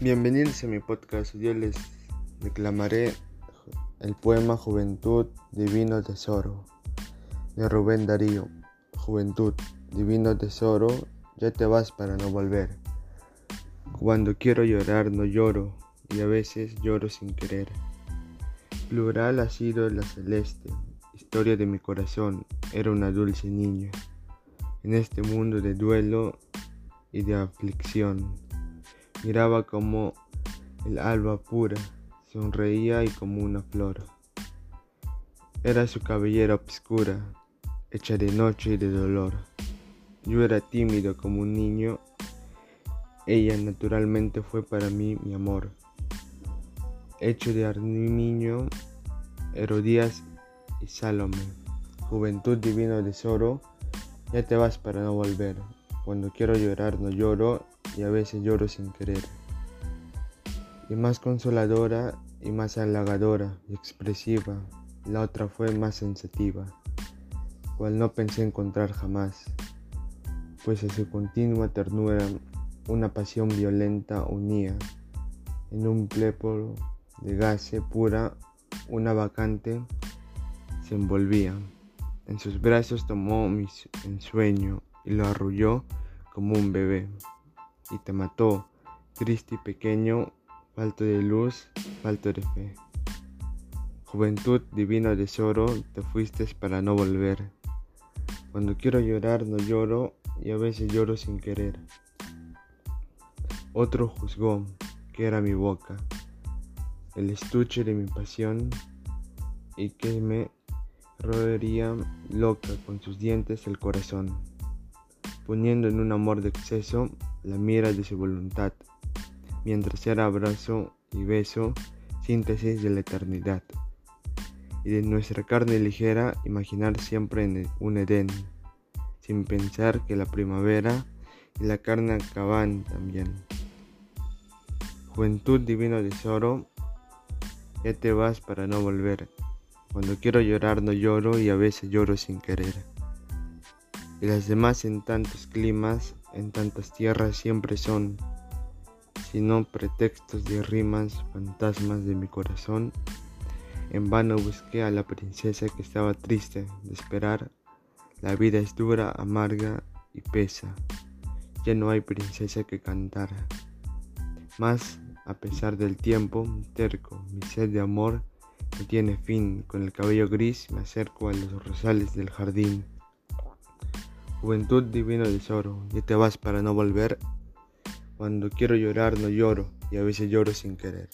Bienvenidos a mi podcast. Yo les declamaré el poema Juventud, Divino Tesoro de Rubén Darío. Juventud, Divino Tesoro, ya te vas para no volver. Cuando quiero llorar no lloro y a veces lloro sin querer. Plural ha sido la celeste, historia de mi corazón, era una dulce niña. En este mundo de duelo y de aflicción Miraba como el alba pura, sonreía y como una flor. Era su cabellera obscura, hecha de noche y de dolor. Yo era tímido como un niño, ella naturalmente fue para mí mi amor. Hecho de niño, Herodías y Salomé. Juventud divino tesoro, ya te vas para no volver. Cuando quiero llorar no lloro y a veces lloro sin querer. Y más consoladora y más halagadora y expresiva, la otra fue más sensitiva, cual no pensé encontrar jamás, pues a su continua ternura una pasión violenta unía, en un plepolo de gase pura, una vacante se envolvía. En sus brazos tomó mi ensueño y lo arrulló como un bebé y te mató, triste y pequeño, falto de luz, falto de fe. Juventud, divino tesoro, te fuiste para no volver. Cuando quiero llorar no lloro y a veces lloro sin querer. Otro juzgó que era mi boca, el estuche de mi pasión y que me roería loca con sus dientes el corazón, poniendo en un amor de exceso la mira de su voluntad, mientras era abrazo y beso, síntesis de la eternidad, y de nuestra carne ligera imaginar siempre en un Edén, sin pensar que la primavera y la carne acaban también. Juventud divino tesoro, ya te vas para no volver. Cuando quiero llorar no lloro y a veces lloro sin querer. Y las demás en tantos climas en tantas tierras siempre son, sino pretextos de rimas, fantasmas de mi corazón. En vano busqué a la princesa que estaba triste de esperar. La vida es dura, amarga y pesa. Ya no hay princesa que cantara. Mas, a pesar del tiempo, terco, mi sed de amor no tiene fin. Con el cabello gris me acerco a los rosales del jardín. Juventud divino tesoro, ya te vas para no volver. Cuando quiero llorar no lloro y a veces lloro sin querer.